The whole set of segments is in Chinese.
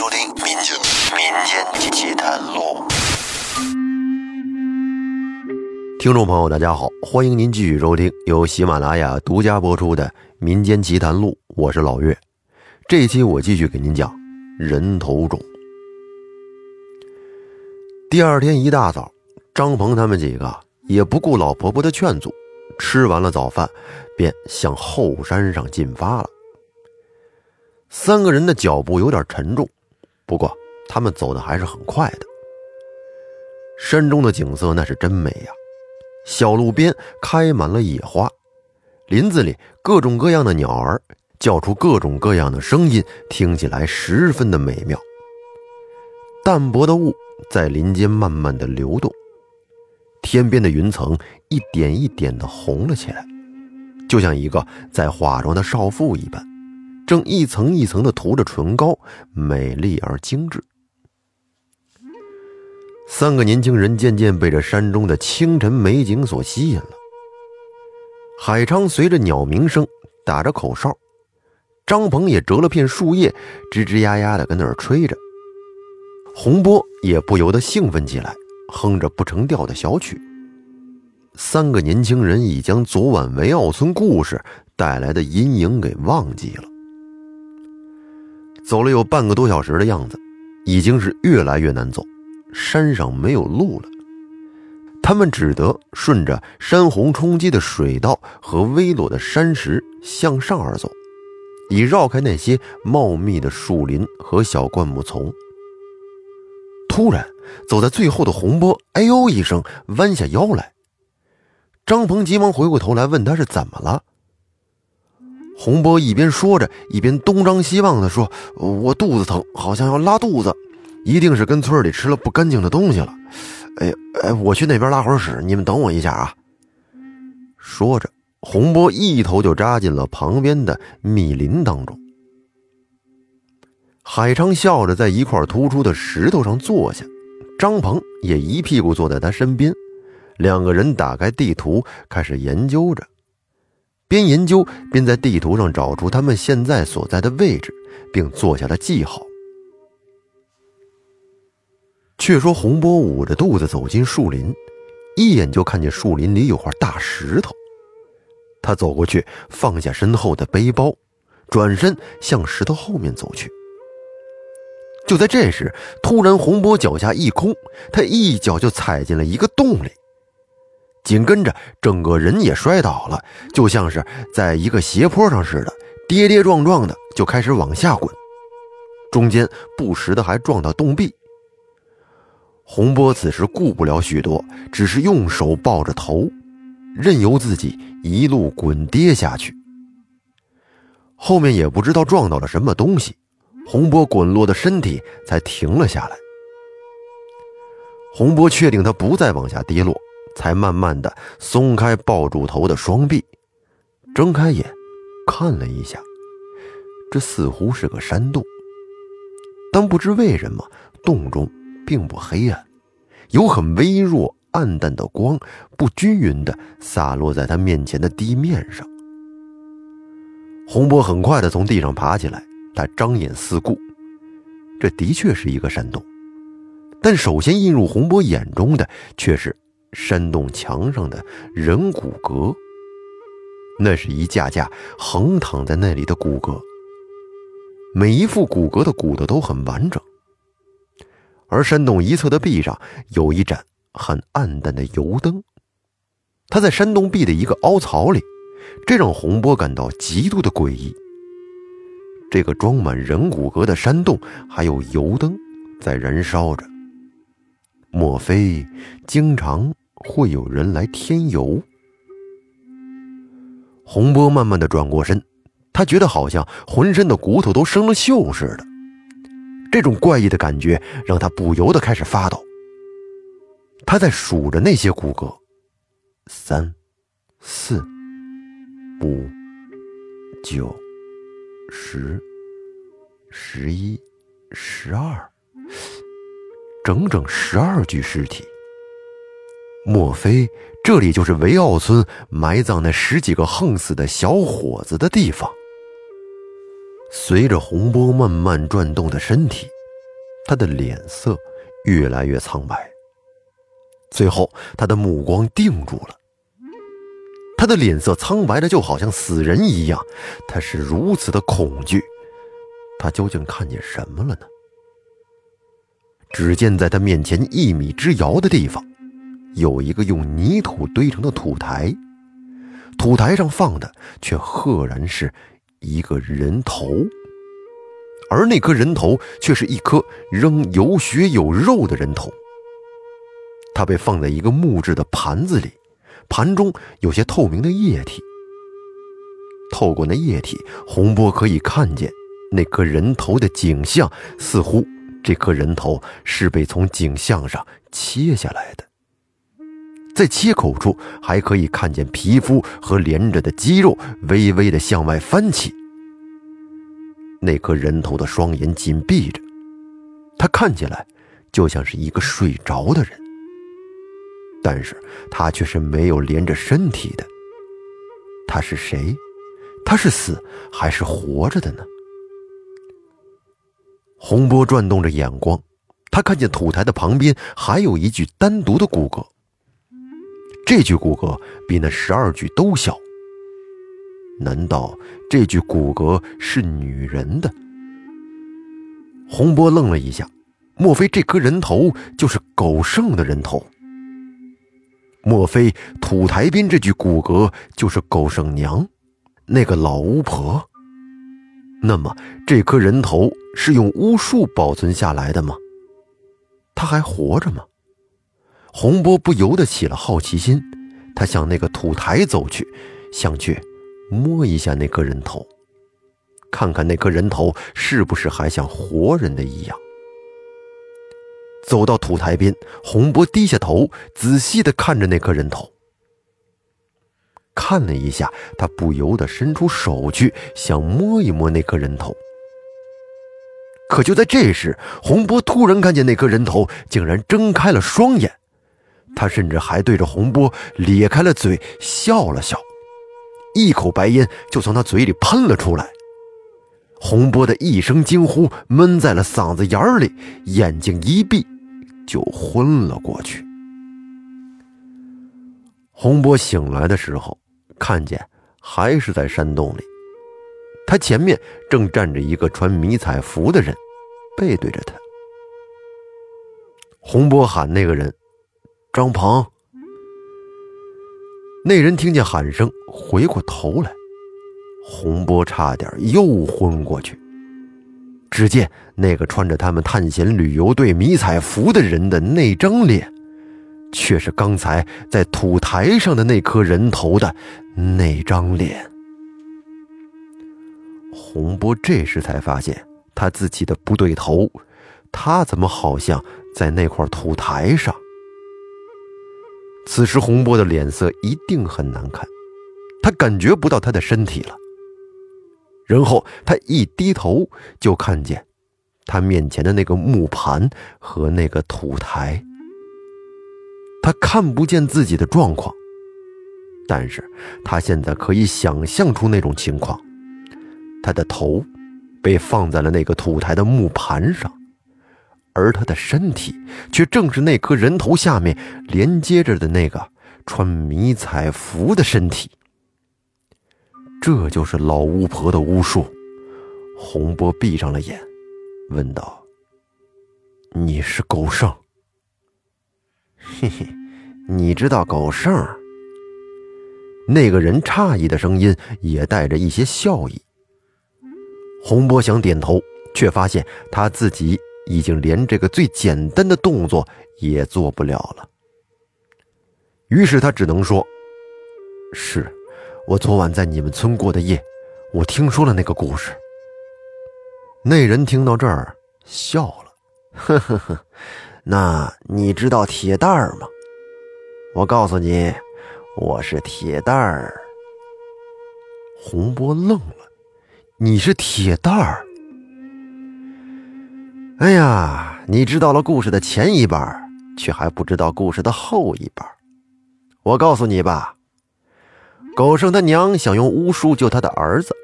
收听《民间民间奇谈录》。听众朋友，大家好，欢迎您继续收听由喜马拉雅独家播出的《民间奇谈录》，我是老岳。这期我继续给您讲人头种。第二天一大早，张鹏他们几个也不顾老婆婆的劝阻，吃完了早饭，便向后山上进发了。三个人的脚步有点沉重，不过他们走的还是很快的。山中的景色那是真美呀！小路边开满了野花，林子里各种各样的鸟儿叫出各种各样的声音，听起来十分的美妙。淡薄的雾在林间慢慢的流动，天边的云层一点一点的红了起来，就像一个在化妆的少妇一般，正一层一层的涂着唇膏，美丽而精致。三个年轻人渐渐被这山中的清晨美景所吸引了。海昌随着鸟鸣声打着口哨，张鹏也折了片树叶，吱吱呀呀的跟那儿吹着。洪波也不由得兴奋起来，哼着不成调的小曲。三个年轻人已将昨晚维奥村故事带来的阴影给忘记了。走了有半个多小时的样子，已经是越来越难走。山上没有路了，他们只得顺着山洪冲击的水道和微落的山石向上而走，以绕开那些茂密的树林和小灌木丛。突然，走在最后的洪波“哎呦”一声，弯下腰来。张鹏急忙回过头来问他是怎么了。洪波一边说着，一边东张西望地说：“我肚子疼，好像要拉肚子。”一定是跟村里吃了不干净的东西了。哎哎，我去那边拉会儿屎，你们等我一下啊！说着，洪波一头就扎进了旁边的密林当中。海昌笑着在一块突出的石头上坐下，张鹏也一屁股坐在他身边。两个人打开地图，开始研究着，边研究边在地图上找出他们现在所在的位置，并做下了记号。却说洪波捂着肚子走进树林，一眼就看见树林里有块大石头。他走过去，放下身后的背包，转身向石头后面走去。就在这时，突然洪波脚下一空，他一脚就踩进了一个洞里，紧跟着整个人也摔倒了，就像是在一个斜坡上似的，跌跌撞撞的就开始往下滚，中间不时的还撞到洞壁。洪波此时顾不了许多，只是用手抱着头，任由自己一路滚跌下去。后面也不知道撞到了什么东西，洪波滚落的身体才停了下来。洪波确定他不再往下跌落，才慢慢的松开抱住头的双臂，睁开眼，看了一下，这似乎是个山洞，但不知为什么洞中。并不黑暗，有很微弱、暗淡的光，不均匀的洒落在他面前的地面上。洪波很快的从地上爬起来，他张眼四顾，这的确是一个山洞，但首先映入洪波眼中的却是山洞墙上的人骨骼。那是一架架横躺在那里的骨骼，每一副骨骼的骨头都很完整。而山洞一侧的壁上有一盏很暗淡的油灯，它在山洞壁的一个凹槽里，这让洪波感到极度的诡异。这个装满人骨骼的山洞还有油灯在燃烧着，莫非经常会有人来添油？洪波慢慢的转过身，他觉得好像浑身的骨头都生了锈似的。这种怪异的感觉让他不由得开始发抖。他在数着那些骨骼：三、四、五、九、十、十一、十二，整整十二具尸体。莫非这里就是维奥村埋葬那十几个横死的小伙子的地方？随着洪波慢慢转动的身体，他的脸色越来越苍白。最后，他的目光定住了。他的脸色苍白的就好像死人一样，他是如此的恐惧。他究竟看见什么了呢？只见在他面前一米之遥的地方，有一个用泥土堆成的土台，土台上放的却赫然是一个人头，而那颗人头却是一颗仍有血有肉的人头。它被放在一个木质的盘子里，盘中有些透明的液体。透过那液体，洪波可以看见那颗人头的景象，似乎这颗人头是被从景象上切下来的。在切口处，还可以看见皮肤和连着的肌肉微微的向外翻起。那颗人头的双眼紧闭着，他看起来就像是一个睡着的人。但是他却是没有连着身体的。他是谁？他是死还是活着的呢？洪波转动着眼光，他看见土台的旁边还有一具单独的骨骼。这具骨骼比那十二具都小。难道这具骨骼是女人的？洪波愣了一下，莫非这颗人头就是狗剩的人头？莫非土台边这具骨骼就是狗剩娘，那个老巫婆？那么这颗人头是用巫术保存下来的吗？他还活着吗？洪波不由得起了好奇心，他向那个土台走去，想去摸一下那颗人头，看看那颗人头是不是还像活人的一样。走到土台边，洪波低下头，仔细的看着那颗人头。看了一下，他不由得伸出手去，想摸一摸那颗人头。可就在这时，洪波突然看见那颗人头竟然睁开了双眼，他甚至还对着洪波咧开了嘴笑了笑，一口白烟就从他嘴里喷了出来。洪波的一声惊呼闷在了嗓子眼里，眼睛一闭，就昏了过去。洪波醒来的时候，看见还是在山洞里，他前面正站着一个穿迷彩服的人，背对着他。洪波喊那个人：“张鹏。”那人听见喊声，回过头来。洪波差点又昏过去。只见那个穿着他们探险旅游队迷彩服的人的那张脸，却是刚才在土台上的那颗人头的那张脸。洪波这时才发现他自己的不对头，他怎么好像在那块土台上？此时洪波的脸色一定很难看，他感觉不到他的身体了。然后他一低头，就看见他面前的那个木盘和那个土台。他看不见自己的状况，但是他现在可以想象出那种情况：他的头被放在了那个土台的木盘上，而他的身体却正是那颗人头下面连接着的那个穿迷彩服的身体。这就是老巫婆的巫术。洪波闭上了眼，问道：“你是狗剩？”“嘿嘿，你知道狗剩？”那个人诧异的声音也带着一些笑意。洪波想点头，却发现他自己已经连这个最简单的动作也做不了了。于是他只能说：“是。”我昨晚在你们村过的夜，我听说了那个故事。那人听到这儿笑了，呵呵呵。那你知道铁蛋儿吗？我告诉你，我是铁蛋儿。洪波愣了，你是铁蛋儿？哎呀，你知道了故事的前一半，却还不知道故事的后一半。我告诉你吧。狗剩他娘想用巫术救他的儿子，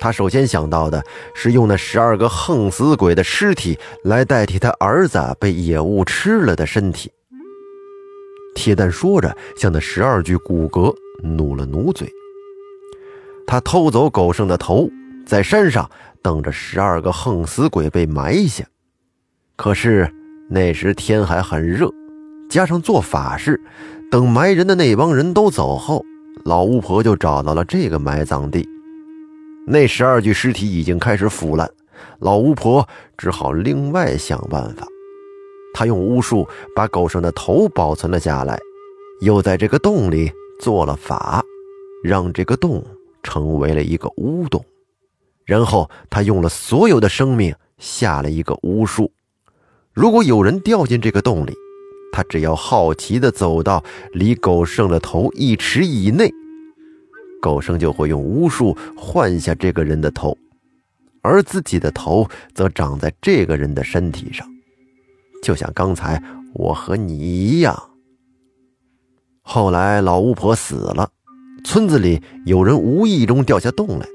他首先想到的是用那十二个横死鬼的尸体来代替他儿子被野物吃了的身体。铁蛋说着，向那十二具骨骼努了努嘴。他偷走狗剩的头，在山上等着十二个横死鬼被埋下。可是那时天还很热，加上做法事，等埋人的那帮人都走后，老巫婆就找到了这个埋葬地。那十二具尸体已经开始腐烂，老巫婆只好另外想办法。她用巫术把狗剩的头保存了下来，又在这个洞里做了法，让这个洞成为了一个巫洞。然后她用了所有的生命下了一个巫术：如果有人掉进这个洞里，他只要好奇地走到离狗剩的头一尺以内。狗剩就会用巫术换下这个人的头，而自己的头则长在这个人的身体上，就像刚才我和你一样。后来老巫婆死了，村子里有人无意中掉下洞来，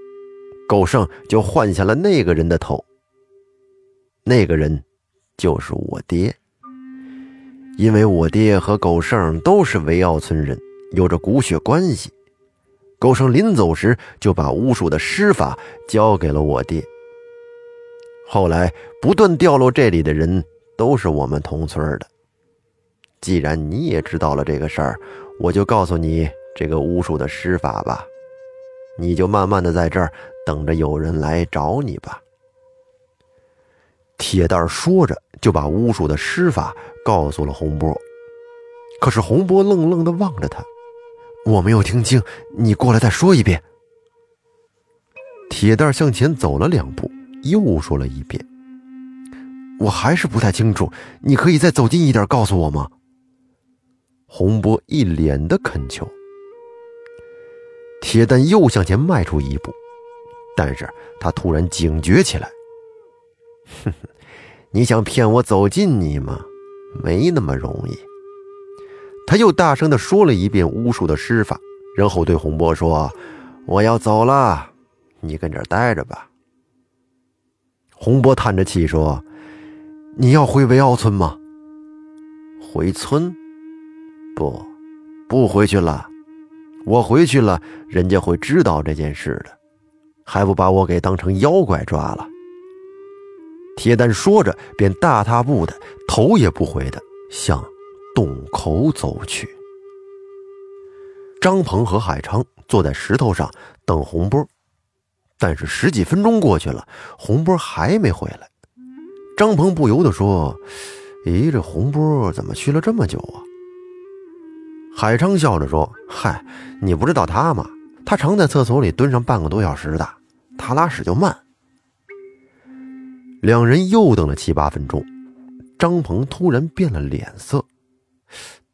狗剩就换下了那个人的头。那个人就是我爹，因为我爹和狗剩都是维奥村人，有着骨血关系。狗剩临走时就把巫术的施法交给了我爹。后来不断掉落这里的人都是我们同村的。既然你也知道了这个事儿，我就告诉你这个巫术的施法吧。你就慢慢的在这儿等着有人来找你吧。铁蛋说着就把巫术的施法告诉了洪波，可是洪波愣愣的望着他。我没有听清，你过来再说一遍。铁蛋向前走了两步，又说了一遍。我还是不太清楚，你可以再走近一点告诉我吗？洪波一脸的恳求。铁蛋又向前迈出一步，但是他突然警觉起来。哼哼，你想骗我走近你吗？没那么容易。他又大声地说了一遍巫术的施法，然后对洪波说：“我要走了，你跟这儿待着吧。”洪波叹着气说：“你要回维奥村吗？”“回村？不，不回去了。我回去了，人家会知道这件事的，还不把我给当成妖怪抓了。”铁蛋说着，便大踏步的，头也不回的向。洞口走去。张鹏和海昌坐在石头上等洪波，但是十几分钟过去了，洪波还没回来。张鹏不由得说：“咦，这洪波怎么去了这么久啊？”海昌笑着说：“嗨，你不知道他吗？他常在厕所里蹲上半个多小时的，他拉屎就慢。”两人又等了七八分钟，张鹏突然变了脸色。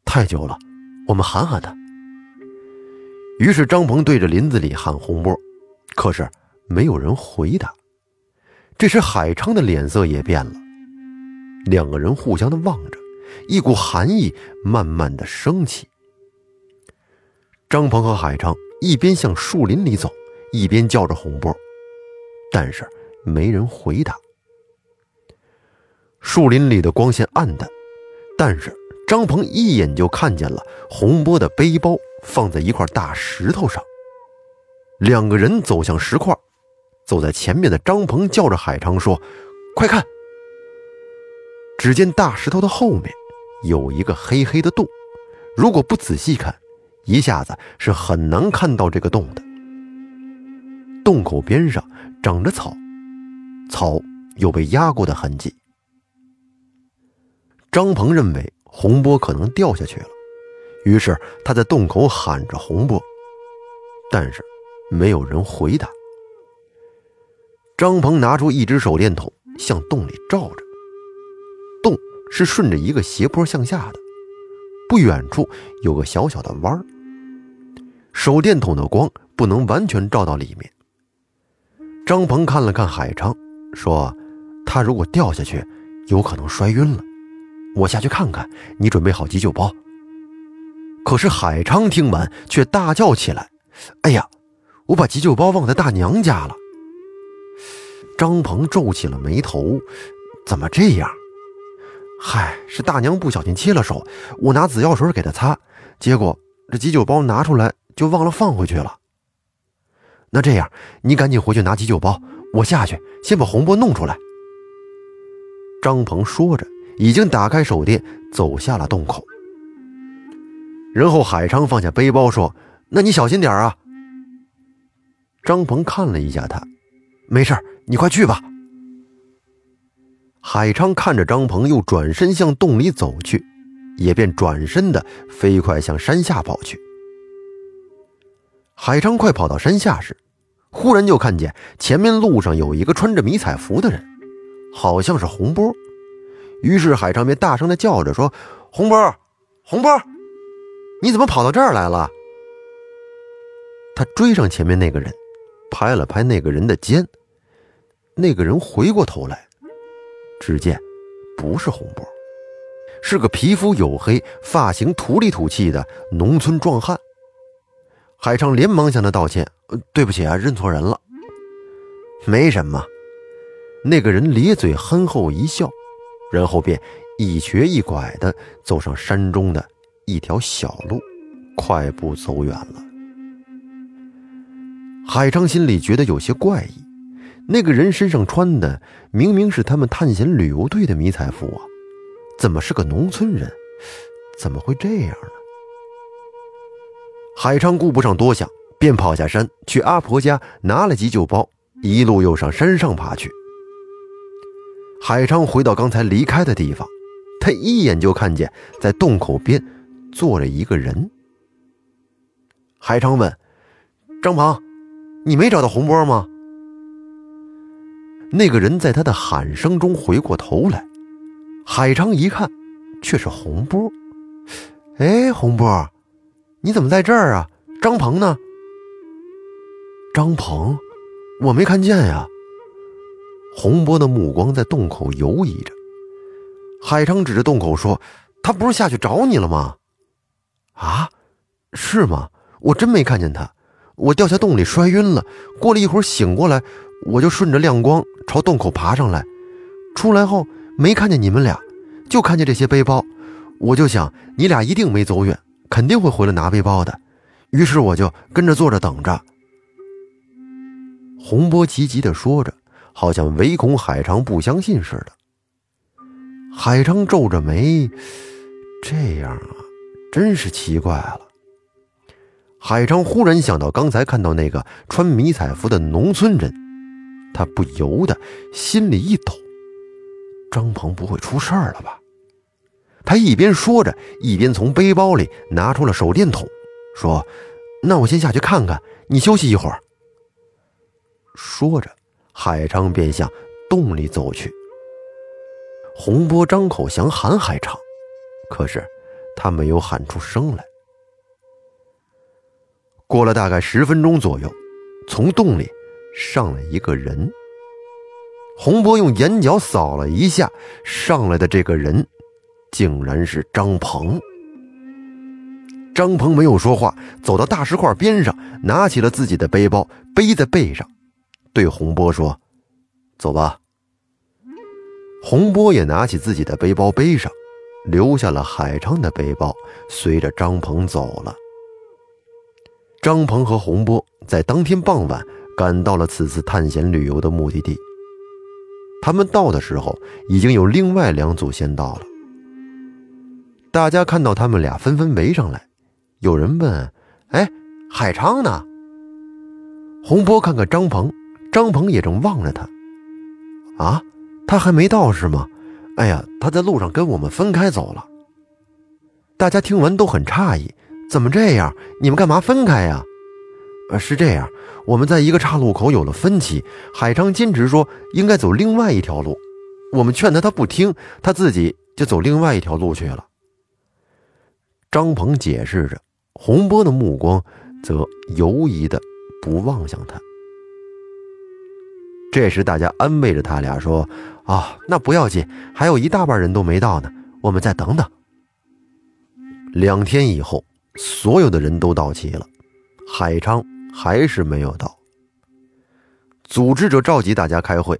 太久了，我们喊喊他。于是张鹏对着林子里喊洪波，可是没有人回答。这时海昌的脸色也变了，两个人互相的望着，一股寒意慢慢的升起。张鹏和海昌一边向树林里走，一边叫着洪波，但是没人回答。树林里的光线暗淡，但是。张鹏一眼就看见了洪波的背包放在一块大石头上，两个人走向石块，走在前面的张鹏叫着海昌说：“快看！”只见大石头的后面有一个黑黑的洞，如果不仔细看，一下子是很难看到这个洞的。洞口边上长着草，草有被压过的痕迹。张鹏认为。洪波可能掉下去了，于是他在洞口喊着洪波，但是没有人回答。张鹏拿出一只手电筒向洞里照着，洞是顺着一个斜坡向下的，不远处有个小小的弯儿。手电筒的光不能完全照到里面。张鹏看了看海昌，说：“他如果掉下去，有可能摔晕了。”我下去看看，你准备好急救包。可是海昌听完却大叫起来：“哎呀，我把急救包忘在大娘家了！”张鹏皱起了眉头，怎么这样？嗨，是大娘不小心切了手，我拿紫药水给她擦，结果这急救包拿出来就忘了放回去了。那这样，你赶紧回去拿急救包，我下去先把洪波弄出来。张鹏说着，已经打开手电，走下了洞口。然后海昌放下背包说：“那你小心点啊。”张鹏看了一下他，没事你快去吧。海昌看着张鹏，又转身向洞里走去，也便转身的飞快向山下跑去。海昌快跑到山下时，忽然就看见前面路上有一个穿着迷彩服的人，好像是洪波。于是海昌便大声的叫着说：“洪波，洪波，你怎么跑到这儿来了？”他追上前面那个人，拍了拍那个人的肩。那个人回过头来。只见，不是洪波，是个皮肤黝黑、发型土里土气的农村壮汉。海昌连忙向他道歉：“对不起啊，认错人了。”没什么。那个人咧嘴憨厚一笑，然后便一瘸一拐地走上山中的一条小路，快步走远了。海昌心里觉得有些怪异。那个人身上穿的明明是他们探险旅游队的迷彩服啊，怎么是个农村人？怎么会这样呢？海昌顾不上多想，便跑下山去阿婆家拿了急救包，一路又上山上爬去。海昌回到刚才离开的地方，他一眼就看见在洞口边坐着一个人。海昌问：“张鹏，你没找到洪波吗？”那个人在他的喊声中回过头来，海昌一看，却是洪波。哎，洪波，你怎么在这儿啊？张鹏呢？张鹏，我没看见呀。洪波的目光在洞口游移着。海昌指着洞口说：“他不是下去找你了吗？”啊，是吗？我真没看见他，我掉下洞里摔晕了。过了一会儿醒过来。我就顺着亮光朝洞口爬上来，出来后没看见你们俩，就看见这些背包。我就想你俩一定没走远，肯定会回来拿背包的，于是我就跟着坐着等着。洪波急急地说着，好像唯恐海昌不相信似的。海昌皱着眉，这样啊，真是奇怪了。海昌忽然想到刚才看到那个穿迷彩服的农村人。他不由得心里一抖，张鹏不会出事儿了吧？他一边说着，一边从背包里拿出了手电筒，说：“那我先下去看看，你休息一会儿。”说着，海昌便向洞里走去。洪波张口想喊海昌，可是他没有喊出声来。过了大概十分钟左右，从洞里。上来一个人，洪波用眼角扫了一下，上来的这个人，竟然是张鹏。张鹏没有说话，走到大石块边上，拿起了自己的背包，背在背上，对洪波说：“走吧。”洪波也拿起自己的背包背上，留下了海昌的背包，随着张鹏走了。张鹏和洪波在当天傍晚。赶到了此次探险旅游的目的地。他们到的时候，已经有另外两组先到了。大家看到他们俩，纷纷围上来。有人问：“哎，海昌呢？”洪波看看张鹏，张鹏也正望着他。啊，他还没到是吗？哎呀，他在路上跟我们分开走了。大家听完都很诧异：“怎么这样？你们干嘛分开呀？”呃，是这样，我们在一个岔路口有了分歧。海昌坚持说应该走另外一条路，我们劝他，他不听，他自己就走另外一条路去了。张鹏解释着，洪波的目光则犹疑的不望向他。这时，大家安慰着他俩说：“啊，那不要紧，还有一大半人都没到呢，我们再等等。”两天以后，所有的人都到齐了，海昌。还是没有到。组织者召集大家开会，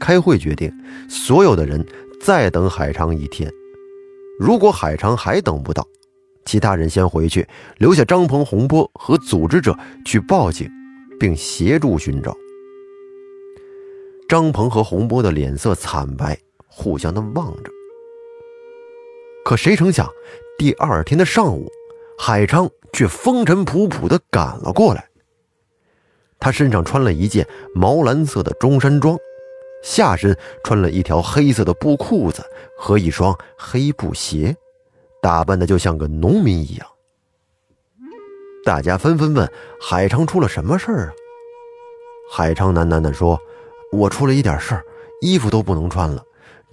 开会决定，所有的人再等海昌一天。如果海昌还等不到，其他人先回去，留下张鹏、洪波和组织者去报警，并协助寻找。张鹏和洪波的脸色惨白，互相的望着。可谁成想，第二天的上午，海昌却风尘仆仆的赶了过来。他身上穿了一件毛蓝色的中山装，下身穿了一条黑色的布裤子和一双黑布鞋，打扮的就像个农民一样。大家纷纷问海昌出了什么事儿啊？海昌喃喃地说：“我出了一点事儿，衣服都不能穿了，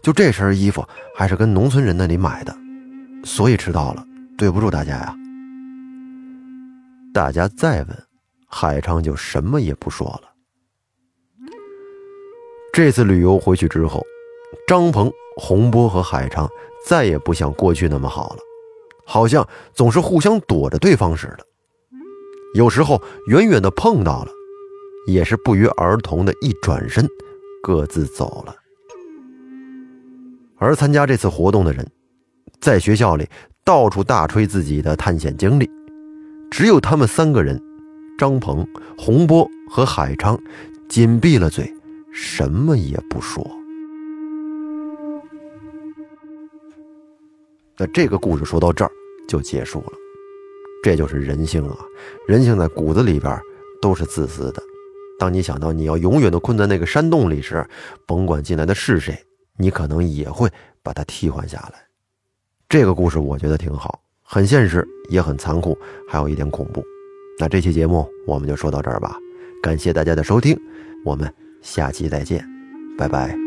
就这身衣服还是跟农村人那里买的。”所以迟到了，对不住大家呀。大家再问，海昌就什么也不说了。这次旅游回去之后，张鹏、洪波和海昌再也不像过去那么好了，好像总是互相躲着对方似的。有时候远远的碰到了，也是不约而同的一转身，各自走了。而参加这次活动的人。在学校里到处大吹自己的探险经历，只有他们三个人，张鹏、洪波和海昌，紧闭了嘴，什么也不说。那这个故事说到这儿就结束了。这就是人性啊，人性在骨子里边都是自私的。当你想到你要永远的困在那个山洞里时，甭管进来的是谁，你可能也会把它替换下来。这个故事我觉得挺好，很现实，也很残酷，还有一点恐怖。那这期节目我们就说到这儿吧，感谢大家的收听，我们下期再见，拜拜。